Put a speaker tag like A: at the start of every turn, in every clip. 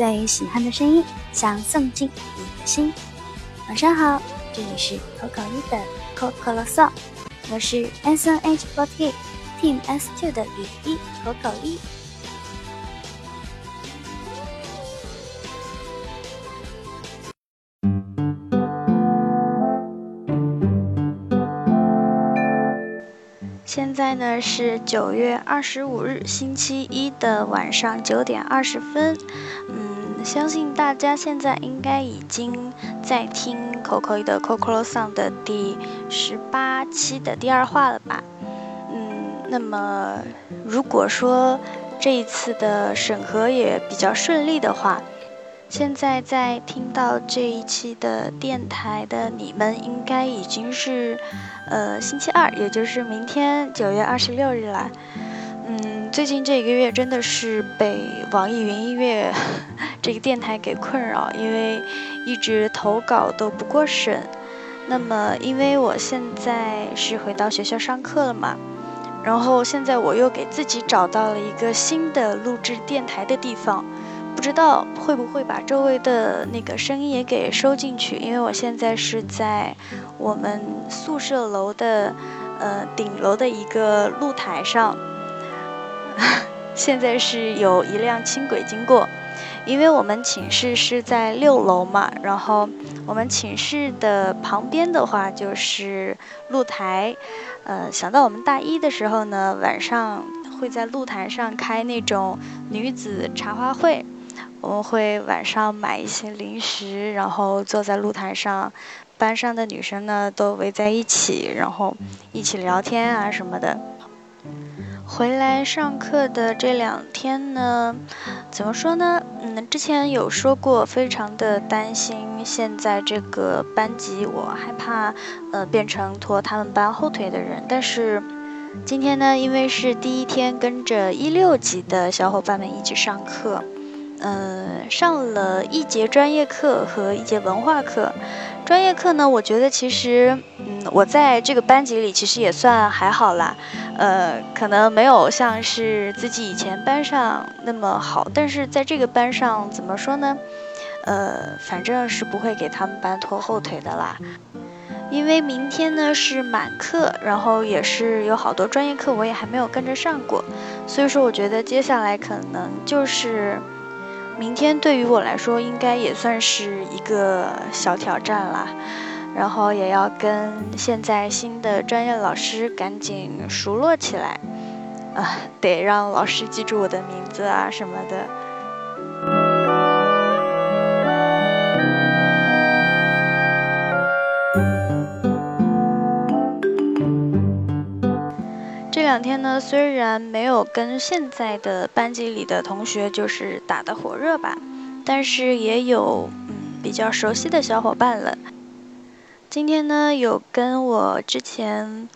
A: 最喜欢的声音，想送进你的心。晚上好，这里是口口一的 Coco Song，我是 S N H forty Team S two 的雨衣口口一。是九月二十五日星期一的晚上九点二十分，嗯，相信大家现在应该已经在听 Coco 的 Coco Song 的第十八期的第二话了吧？嗯，那么如果说这一次的审核也比较顺利的话。现在在听到这一期的电台的你们，应该已经是，呃，星期二，也就是明天九月二十六日了。嗯，最近这一个月真的是被网易云音乐 这个电台给困扰，因为一直投稿都不过审。那么，因为我现在是回到学校上课了嘛，然后现在我又给自己找到了一个新的录制电台的地方。不知道会不会把周围的那个声音也给收进去？因为我现在是在我们宿舍楼的呃顶楼的一个露台上，现在是有一辆轻轨经过。因为我们寝室是在六楼嘛，然后我们寝室的旁边的话就是露台。呃，想到我们大一的时候呢，晚上会在露台上开那种女子茶话会。我们会晚上买一些零食，然后坐在露台上，班上的女生呢都围在一起，然后一起聊天啊什么的。回来上课的这两天呢，怎么说呢？嗯，之前有说过，非常的担心现在这个班级，我害怕呃变成拖他们班后腿的人。但是今天呢，因为是第一天跟着一六级的小伙伴们一起上课。嗯，上了一节专业课和一节文化课。专业课呢，我觉得其实，嗯，我在这个班级里其实也算还好啦。呃，可能没有像是自己以前班上那么好，但是在这个班上怎么说呢？呃，反正是不会给他们班拖后腿的啦。因为明天呢是满课，然后也是有好多专业课我也还没有跟着上过，所以说我觉得接下来可能就是。明天对于我来说，应该也算是一个小挑战啦。然后也要跟现在新的专业老师赶紧熟络起来，啊，得让老师记住我的名字啊什么的。两天呢，虽然没有跟现在的班级里的同学就是打得火热吧，但是也有嗯比较熟悉的小伙伴了。今天呢，有跟我之前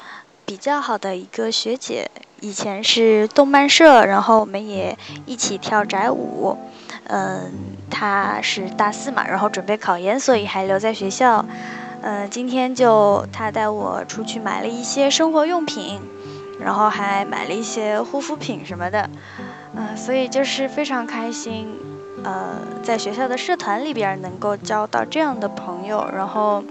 A: 比较好的一个学姐，以前是动漫社，然后我们也一起跳宅舞。嗯，她是大四嘛，然后准备考研，所以还留在学校。嗯，今天就她带我出去买了一些生活用品。然后还买了一些护肤品什么的，嗯，所以就是非常开心，呃，在学校的社团里边能够交到这样的朋友。然后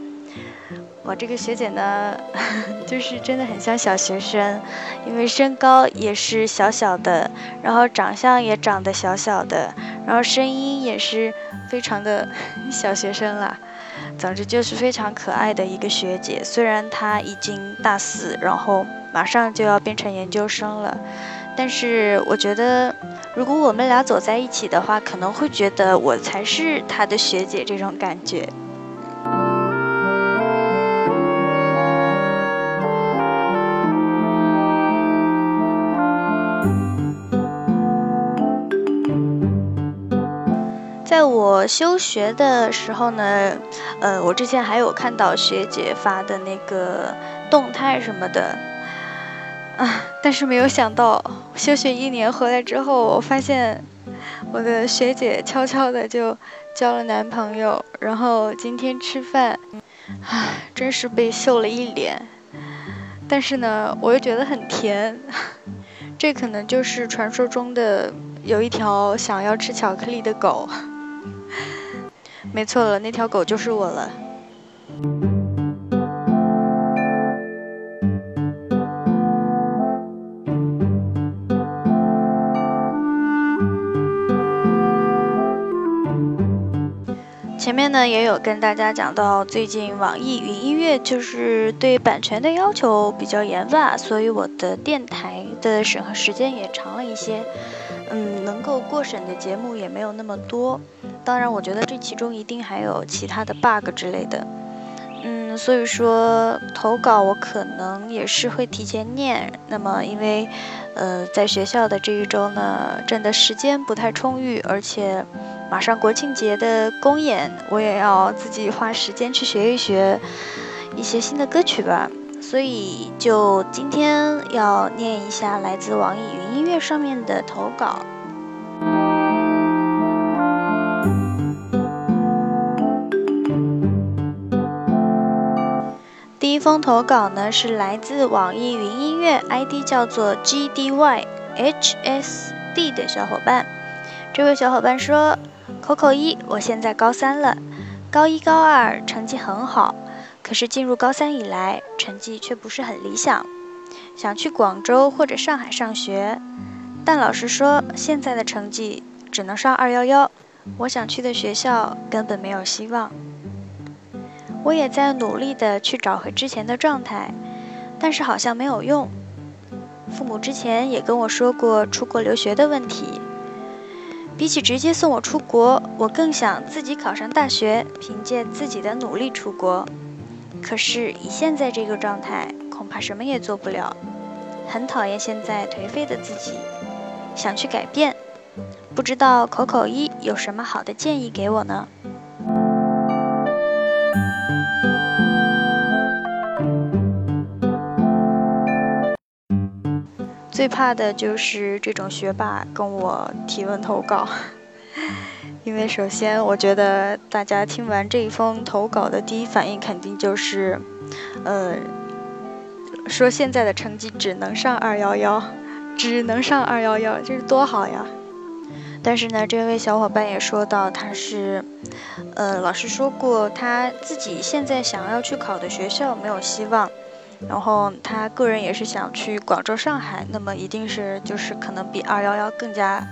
A: 我这个学姐呢，就是真的很像小学生，因为身高也是小小的，然后长相也长得小小的，然后声音也是非常的 小学生啦。总之就是非常可爱的一个学姐，虽然她已经大四，然后。马上就要变成研究生了，但是我觉得，如果我们俩走在一起的话，可能会觉得我才是他的学姐这种感觉。在我休学的时候呢，呃，我之前还有看到学姐发的那个动态什么的。啊！但是没有想到，休学一年回来之后，我发现我的学姐悄悄的就交了男朋友，然后今天吃饭，唉，真是被秀了一脸。但是呢，我又觉得很甜，这可能就是传说中的有一条想要吃巧克力的狗。没错了，那条狗就是我了。前面呢也有跟大家讲到，最近网易云音乐就是对版权的要求比较严吧，所以我的电台的审核时间也长了一些，嗯，能够过审的节目也没有那么多。当然，我觉得这其中一定还有其他的 bug 之类的，嗯，所以说投稿我可能也是会提前念。那么因为，呃，在学校的这一周呢，真的时间不太充裕，而且。马上国庆节的公演，我也要自己花时间去学一学一些新的歌曲吧。所以就今天要念一下来自网易云音乐上面的投稿。第一封投稿呢是来自网易云音乐，ID 叫做 GDYHSD 的小伙伴。这位小伙伴说。Coco 一，我现在高三了，高一高二成绩很好，可是进入高三以来，成绩却不是很理想，想去广州或者上海上学，但老师说现在的成绩只能上二幺幺，我想去的学校根本没有希望。我也在努力的去找回之前的状态，但是好像没有用。父母之前也跟我说过出国留学的问题。比起直接送我出国，我更想自己考上大学，凭借自己的努力出国。可是以现在这个状态，恐怕什么也做不了。很讨厌现在颓废的自己，想去改变。不知道口口一有什么好的建议给我呢？最怕的就是这种学霸跟我提问投稿，因为首先我觉得大家听完这一封投稿的第一反应肯定就是，呃，说现在的成绩只能上二幺幺，只能上二幺幺，这是多好呀！但是呢，这位小伙伴也说到，他是，呃，老师说过他自己现在想要去考的学校没有希望。然后他个人也是想去广州、上海，那么一定是就是可能比二幺幺更加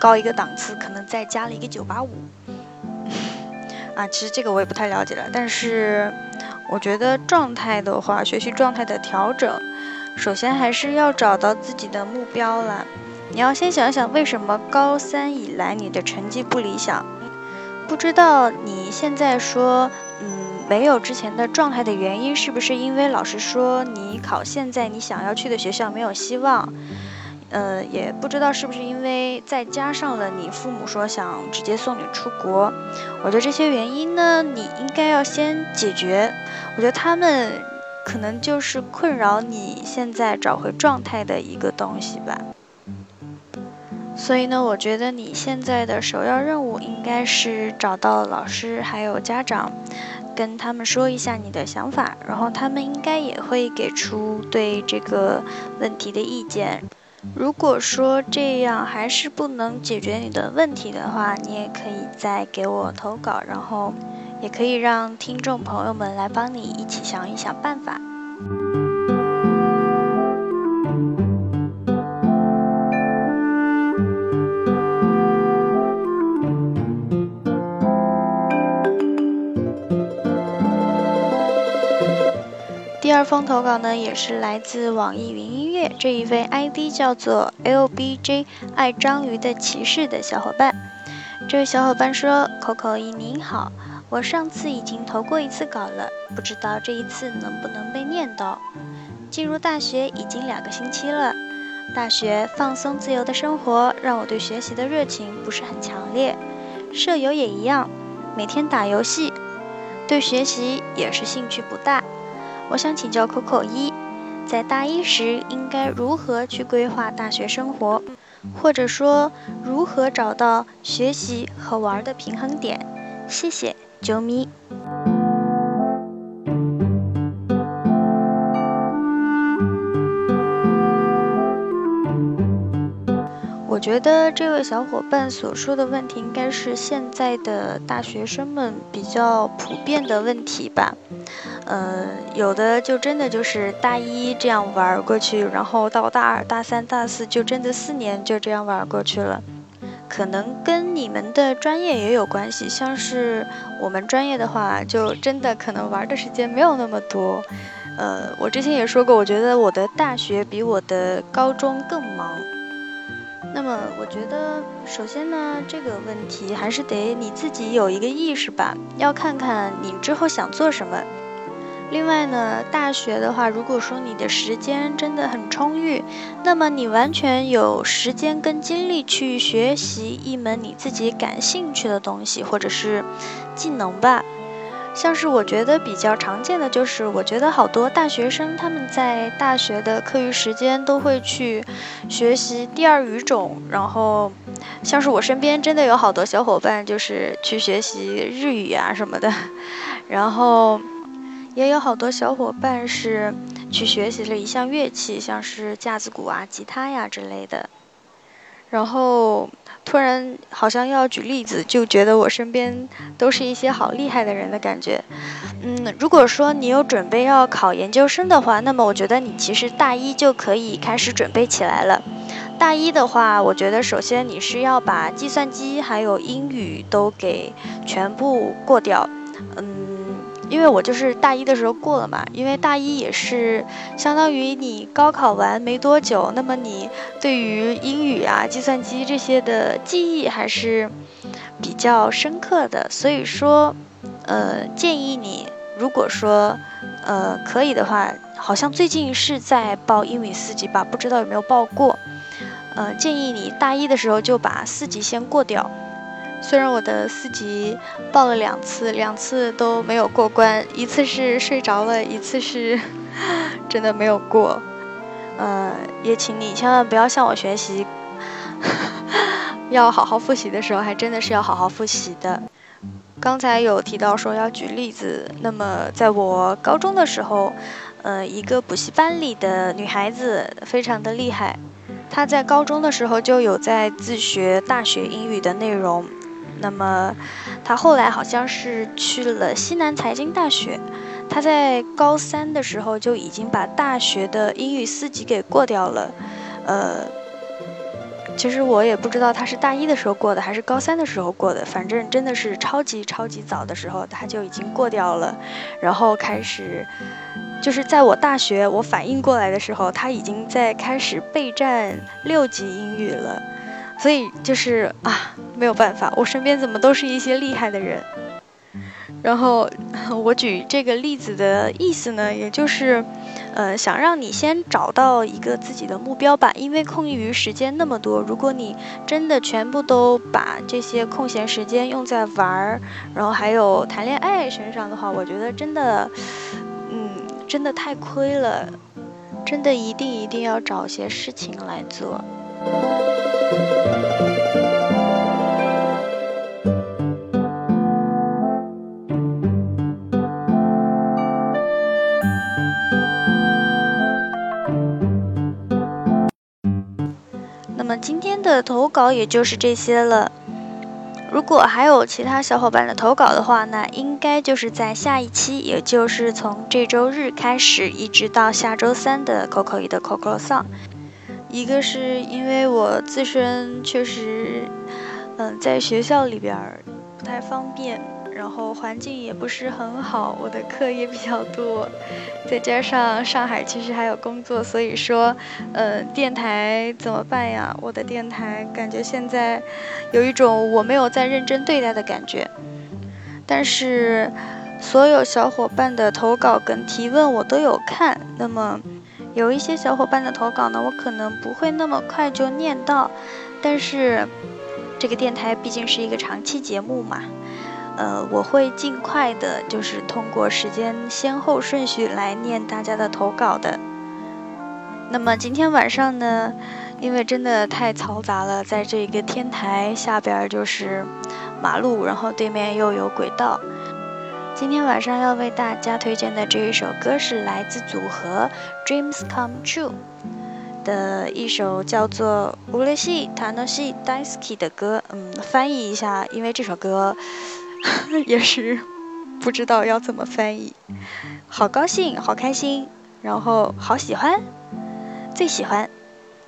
A: 高一个档次，可能再加了一个九八五。啊，其实这个我也不太了解了，但是我觉得状态的话，学习状态的调整，首先还是要找到自己的目标了。你要先想想为什么高三以来你的成绩不理想，不知道你现在说。嗯没有之前的状态的原因，是不是因为老师说你考现在你想要去的学校没有希望？呃，也不知道是不是因为再加上了你父母说想直接送你出国。我觉得这些原因呢，你应该要先解决。我觉得他们可能就是困扰你现在找回状态的一个东西吧。所以呢，我觉得你现在的首要任务应该是找到老师还有家长。跟他们说一下你的想法，然后他们应该也会给出对这个问题的意见。如果说这样还是不能解决你的问题的话，你也可以再给我投稿，然后也可以让听众朋友们来帮你一起想一想办法。第二封投稿呢，也是来自网易云音乐这一位 ID 叫做 LBJ 爱章鱼的骑士的小伙伴。这位小伙伴说：“Coco 一您好，我上次已经投过一次稿了，不知道这一次能不能被念到。进入大学已经两个星期了，大学放松自由的生活让我对学习的热情不是很强烈，舍友也一样，每天打游戏，对学习也是兴趣不大。”我想请教 Coco 一，在大一时应该如何去规划大学生活，或者说如何找到学习和玩的平衡点？谢谢，啾咪。我觉得这位小伙伴所说的问题，应该是现在的大学生们比较普遍的问题吧。呃，有的就真的就是大一这样玩过去，然后到大二、大三、大四就真的四年就这样玩过去了。可能跟你们的专业也有关系，像是我们专业的话，就真的可能玩的时间没有那么多。呃，我之前也说过，我觉得我的大学比我的高中更忙。那么，我觉得首先呢，这个问题还是得你自己有一个意识吧，要看看你之后想做什么。另外呢，大学的话，如果说你的时间真的很充裕，那么你完全有时间跟精力去学习一门你自己感兴趣的东西，或者是技能吧。像是我觉得比较常见的就是，我觉得好多大学生他们在大学的课余时间都会去学习第二语种，然后像是我身边真的有好多小伙伴就是去学习日语啊什么的，然后也有好多小伙伴是去学习了一项乐器，像是架子鼓啊、吉他呀之类的，然后。突然好像要举例子，就觉得我身边都是一些好厉害的人的感觉。嗯，如果说你有准备要考研究生的话，那么我觉得你其实大一就可以开始准备起来了。大一的话，我觉得首先你是要把计算机还有英语都给全部过掉。嗯。因为我就是大一的时候过了嘛，因为大一也是相当于你高考完没多久，那么你对于英语啊、计算机这些的记忆还是比较深刻的，所以说，呃，建议你如果说，呃，可以的话，好像最近是在报英语四级吧，不知道有没有报过，呃，建议你大一的时候就把四级先过掉。虽然我的四级报了两次，两次都没有过关，一次是睡着了，一次是 真的没有过。呃，也请你千万不要向我学习，要好好复习的时候，还真的是要好好复习的。刚才有提到说要举例子，那么在我高中的时候，呃，一个补习班里的女孩子非常的厉害，她在高中的时候就有在自学大学英语的内容。那么，他后来好像是去了西南财经大学。他在高三的时候就已经把大学的英语四级给过掉了。呃，其实我也不知道他是大一的时候过的，还是高三的时候过的。反正真的是超级超级早的时候他就已经过掉了。然后开始，就是在我大学我反应过来的时候，他已经在开始备战六级英语了。所以就是啊，没有办法，我身边怎么都是一些厉害的人。然后我举这个例子的意思呢，也就是，呃，想让你先找到一个自己的目标吧。因为空余时间那么多，如果你真的全部都把这些空闲时间用在玩儿，然后还有谈恋爱身上的话，我觉得真的，嗯，真的太亏了。真的一定一定要找些事情来做。的投稿也就是这些了。如果还有其他小伙伴的投稿的话，那应该就是在下一期，也就是从这周日开始，一直到下周三的 Coco 一的 Coco Song。一个是因为我自身确实，嗯，在学校里边不太方便，然后环境也不是很好，我的课也比较多，再加上上海其实还有工作，所以说，嗯，电台怎么办呀？我的电台感觉现在有一种我没有在认真对待的感觉，但是所有小伙伴的投稿跟提问我都有看，那么。有一些小伙伴的投稿呢，我可能不会那么快就念到，但是这个电台毕竟是一个长期节目嘛，呃，我会尽快的，就是通过时间先后顺序来念大家的投稿的。那么今天晚上呢，因为真的太嘈杂了，在这个天台下边就是马路，然后对面又有轨道。今天晚上要为大家推荐的这一首歌是来自组合 Dreams Come True。的一首叫做《乌雷西塔诺西 Daisky》的歌。嗯，翻译一下，因为这首歌 也是不知道要怎么翻译。好高兴，好开心，然后好喜欢，最喜欢，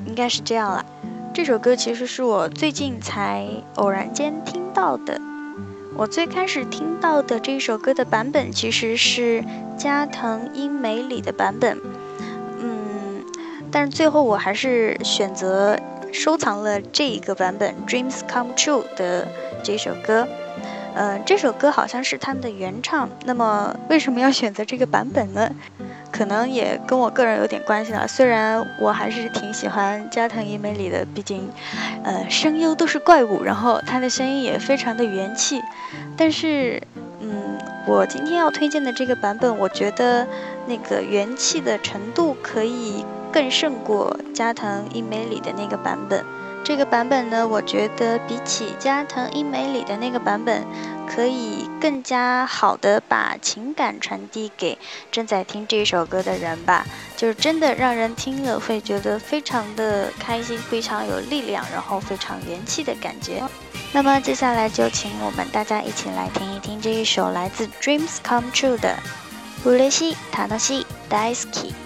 A: 应该是这样了。这首歌其实是我最近才偶然间听到的。我最开始听到的这首歌的版本其实是加藤英美里的版本。嗯但是最后我还是选择收藏了这一个版本《Dreams Come True》的这首歌。呃，这首歌好像是他们的原唱。那么为什么要选择这个版本呢？可能也跟我个人有点关系了。虽然我还是挺喜欢加藤一美里的，毕竟，呃，声优都是怪物，然后他的声音也非常的元气。但是，嗯，我今天要推荐的这个版本，我觉得那个元气的程度可以。更胜过加藤英美里的那个版本。这个版本呢，我觉得比起加藤英美里的那个版本，可以更加好的把情感传递给正在听这首歌的人吧。就是真的让人听了会觉得非常的开心，非常有力量，然后非常元气的感觉。那么接下来就请我们大家一起来听一听这一首来自 Dreams Come True 的《乌雷西塔诺西 Daisky》。世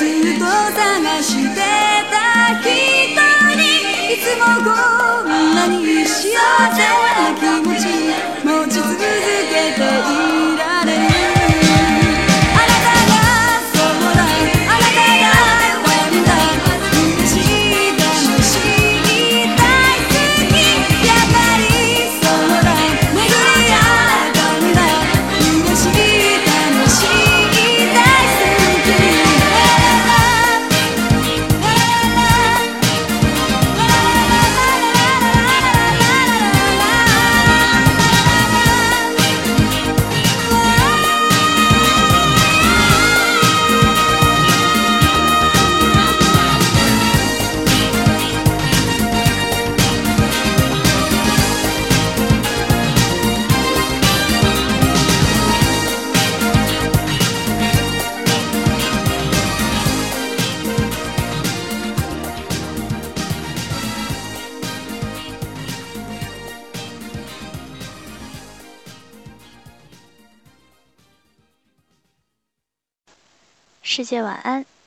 A: ず
B: っと探してた人にいつもこんなに幸せ
A: 谢晚安。